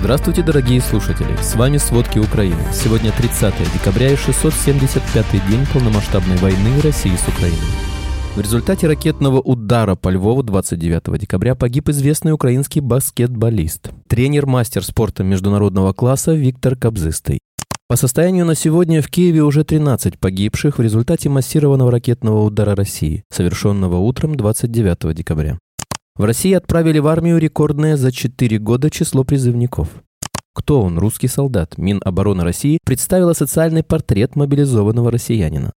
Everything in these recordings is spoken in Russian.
Здравствуйте, дорогие слушатели! С вами «Сводки Украины». Сегодня 30 декабря и 675-й день полномасштабной войны России с Украиной. В результате ракетного удара по Львову 29 декабря погиб известный украинский баскетболист, тренер-мастер спорта международного класса Виктор Кобзыстый. По состоянию на сегодня в Киеве уже 13 погибших в результате массированного ракетного удара России, совершенного утром 29 декабря. В России отправили в армию рекордное за 4 года число призывников. Кто он, русский солдат? Минобороны России представила социальный портрет мобилизованного россиянина.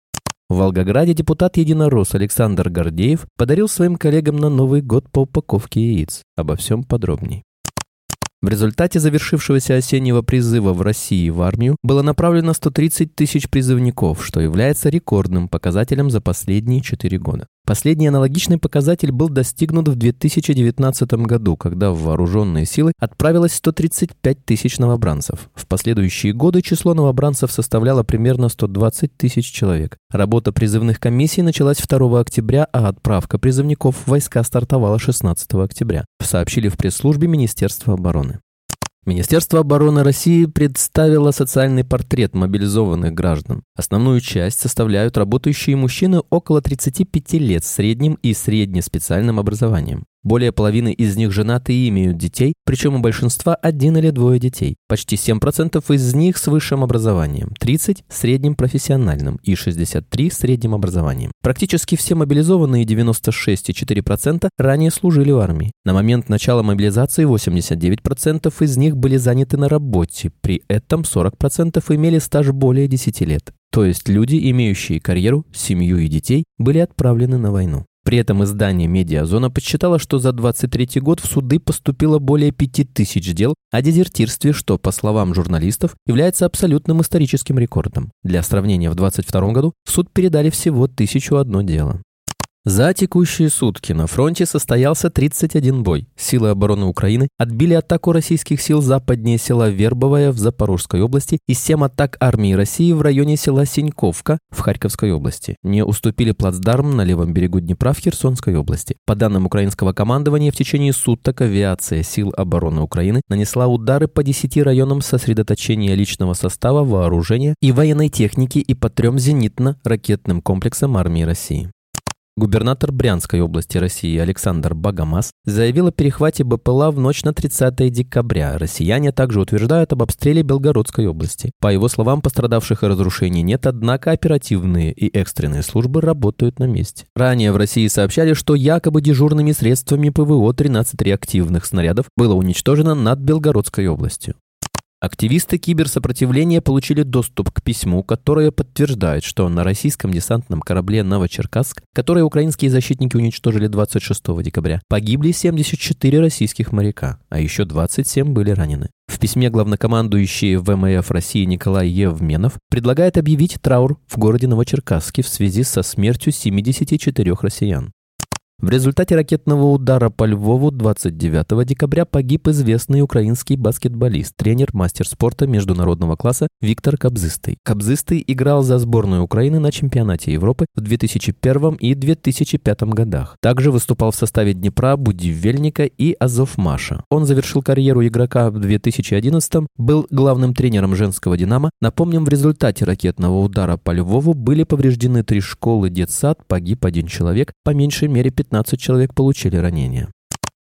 В Волгограде депутат Единорос Александр Гордеев подарил своим коллегам на Новый год по упаковке яиц. Обо всем подробней. В результате завершившегося осеннего призыва в России в армию было направлено 130 тысяч призывников, что является рекордным показателем за последние 4 года. Последний аналогичный показатель был достигнут в 2019 году, когда в вооруженные силы отправилось 135 тысяч новобранцев. В последующие годы число новобранцев составляло примерно 120 тысяч человек. Работа призывных комиссий началась 2 октября, а отправка призывников в войска стартовала 16 октября, сообщили в пресс-службе Министерства обороны. Министерство обороны России представило социальный портрет мобилизованных граждан. Основную часть составляют работающие мужчины около 35 лет с средним и среднеспециальным образованием. Более половины из них женаты и имеют детей, причем у большинства один или двое детей. Почти 7% из них с высшим образованием, 30% – средним профессиональным и 63% – средним образованием. Практически все мобилизованные 96,4% ранее служили в армии. На момент начала мобилизации 89% из них были заняты на работе, при этом 40% имели стаж более 10 лет. То есть люди, имеющие карьеру, семью и детей, были отправлены на войну. При этом издание «Медиазона» подсчитало, что за 23 год в суды поступило более 5000 дел о дезертирстве, что, по словам журналистов, является абсолютным историческим рекордом. Для сравнения, в 2022 году в суд передали всего 1001 дело. За текущие сутки на фронте состоялся 31 бой. Силы обороны Украины отбили атаку российских сил западнее села Вербовое в Запорожской области и 7 атак армии России в районе села Синьковка в Харьковской области. Не уступили плацдарм на левом берегу Днепра в Херсонской области. По данным украинского командования, в течение суток авиация сил обороны Украины нанесла удары по 10 районам сосредоточения личного состава, вооружения и военной техники и по трем зенитно-ракетным комплексам армии России. Губернатор Брянской области России Александр Багамас заявил о перехвате БПЛА в ночь на 30 декабря. Россияне также утверждают об обстреле Белгородской области. По его словам, пострадавших и разрушений нет, однако оперативные и экстренные службы работают на месте. Ранее в России сообщали, что якобы дежурными средствами ПВО 13 реактивных снарядов было уничтожено над Белгородской областью. Активисты киберсопротивления получили доступ к письму, которое подтверждает, что на российском десантном корабле «Новочеркасск», который украинские защитники уничтожили 26 декабря, погибли 74 российских моряка, а еще 27 были ранены. В письме главнокомандующий ВМФ России Николай Евменов предлагает объявить траур в городе Новочеркасске в связи со смертью 74 россиян. В результате ракетного удара по Львову 29 декабря погиб известный украинский баскетболист, тренер, мастер спорта международного класса Виктор Кобзыстый. Кобзыстый играл за сборную Украины на чемпионате Европы в 2001 и 2005 годах. Также выступал в составе Днепра, Будивельника и Азовмаша. Он завершил карьеру игрока в 2011 был главным тренером женского «Динамо». Напомним, в результате ракетного удара по Львову были повреждены три школы, детсад, погиб один человек, по меньшей мере 15 15 человек получили ранения.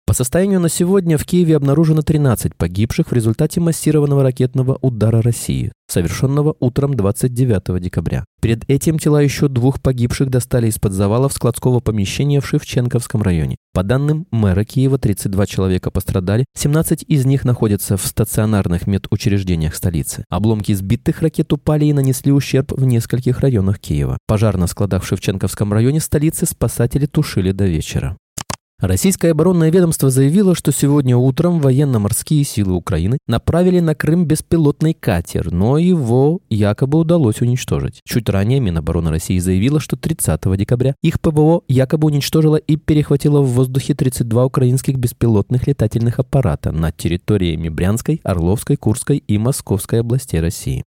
По состоянию на сегодня в Киеве обнаружено 13 погибших в результате массированного ракетного удара России, совершенного утром 29 декабря. Перед этим тела еще двух погибших достали из-под завалов складского помещения в Шевченковском районе. По данным мэра Киева, 32 человека пострадали, 17 из них находятся в стационарных медучреждениях столицы. Обломки сбитых ракет упали и нанесли ущерб в нескольких районах Киева. Пожар на складах в Шевченковском районе столицы спасатели тушили до вечера. Российское оборонное ведомство заявило, что сегодня утром военно-морские силы Украины направили на Крым беспилотный катер, но его якобы удалось уничтожить. Чуть ранее Минобороны России заявила, что 30 декабря их ПВО якобы уничтожило и перехватило в воздухе 32 украинских беспилотных летательных аппарата на территориями Брянской, Орловской, Курской и Московской областей России.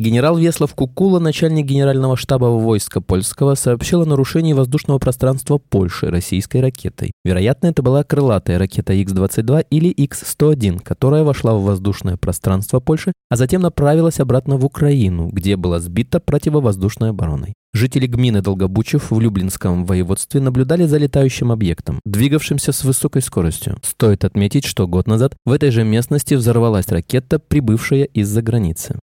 Генерал Веслов Кукула, начальник генерального штаба войска польского, сообщил о нарушении воздушного пространства Польши российской ракетой. Вероятно, это была крылатая ракета Х-22 или Х-101, которая вошла в воздушное пространство Польши, а затем направилась обратно в Украину, где была сбита противовоздушной обороной. Жители гмины Долгобучев в Люблинском воеводстве наблюдали за летающим объектом, двигавшимся с высокой скоростью. Стоит отметить, что год назад в этой же местности взорвалась ракета, прибывшая из-за границы.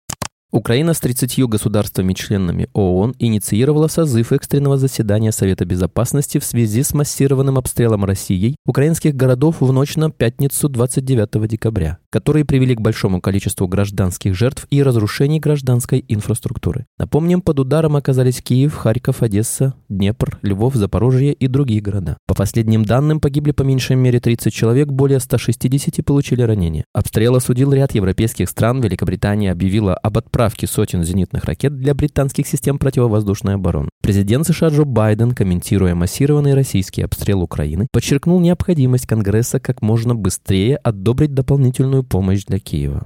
Украина с 30 государствами-членами ООН инициировала созыв экстренного заседания Совета Безопасности в связи с массированным обстрелом Россией украинских городов в ночь на пятницу 29 декабря, которые привели к большому количеству гражданских жертв и разрушений гражданской инфраструктуры. Напомним, под ударом оказались Киев, Харьков, Одесса, Днепр, Львов, Запорожье и другие города. По последним данным, погибли по меньшей мере 30 человек, более 160 получили ранения. Обстрел осудил ряд европейских стран, Великобритания объявила об отправке отправки сотен зенитных ракет для британских систем противовоздушной обороны. Президент США Джо Байден, комментируя массированный российский обстрел Украины, подчеркнул необходимость Конгресса как можно быстрее одобрить дополнительную помощь для Киева.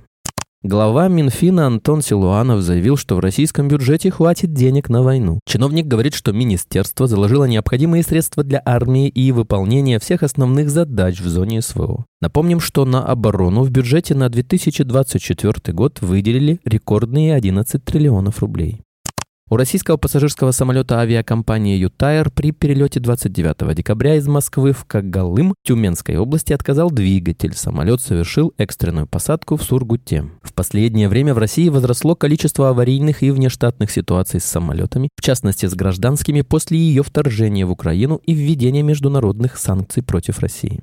Глава Минфина Антон Силуанов заявил, что в российском бюджете хватит денег на войну. Чиновник говорит, что министерство заложило необходимые средства для армии и выполнения всех основных задач в зоне СВО. Напомним, что на оборону в бюджете на 2024 год выделили рекордные 11 триллионов рублей. У российского пассажирского самолета авиакомпании «Ютайр» при перелете 29 декабря из Москвы в Кагалым Тюменской области отказал двигатель. Самолет совершил экстренную посадку в Сургуте. В последнее время в России возросло количество аварийных и внештатных ситуаций с самолетами, в частности с гражданскими, после ее вторжения в Украину и введения международных санкций против России.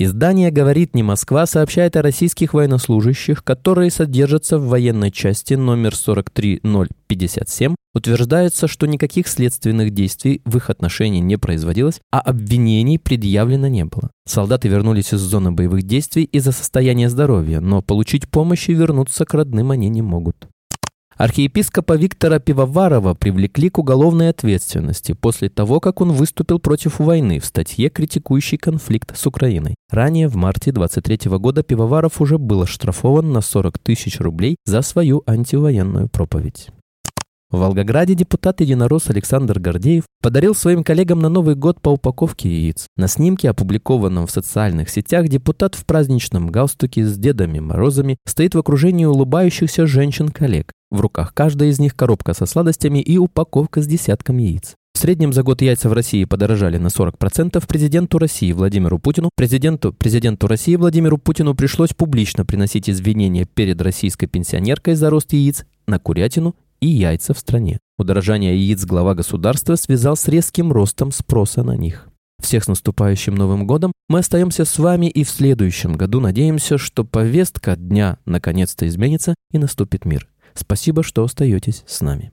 Издание «Говорит не Москва» сообщает о российских военнослужащих, которые содержатся в военной части номер 43057. Утверждается, что никаких следственных действий в их отношении не производилось, а обвинений предъявлено не было. Солдаты вернулись из зоны боевых действий из-за состояния здоровья, но получить помощь и вернуться к родным они не могут. Архиепископа Виктора Пивоварова привлекли к уголовной ответственности после того, как он выступил против войны в статье, критикующей конфликт с Украиной. Ранее, в марте 23 года, Пивоваров уже был оштрафован на 40 тысяч рублей за свою антивоенную проповедь. В Волгограде депутат-единорос Александр Гордеев подарил своим коллегам на Новый год по упаковке яиц. На снимке, опубликованном в социальных сетях, депутат в праздничном галстуке с Дедами Морозами стоит в окружении улыбающихся женщин-коллег. В руках каждой из них коробка со сладостями и упаковка с десятком яиц. В среднем за год яйца в России подорожали на 40%. Президенту России Владимиру Путину, президенту, президенту России Владимиру Путину пришлось публично приносить извинения перед российской пенсионеркой за рост яиц на курятину и яйца в стране. Удорожание яиц глава государства связал с резким ростом спроса на них. Всех с наступающим Новым годом! Мы остаемся с вами и в следующем году надеемся, что повестка дня наконец-то изменится и наступит мир. Спасибо, что остаетесь с нами.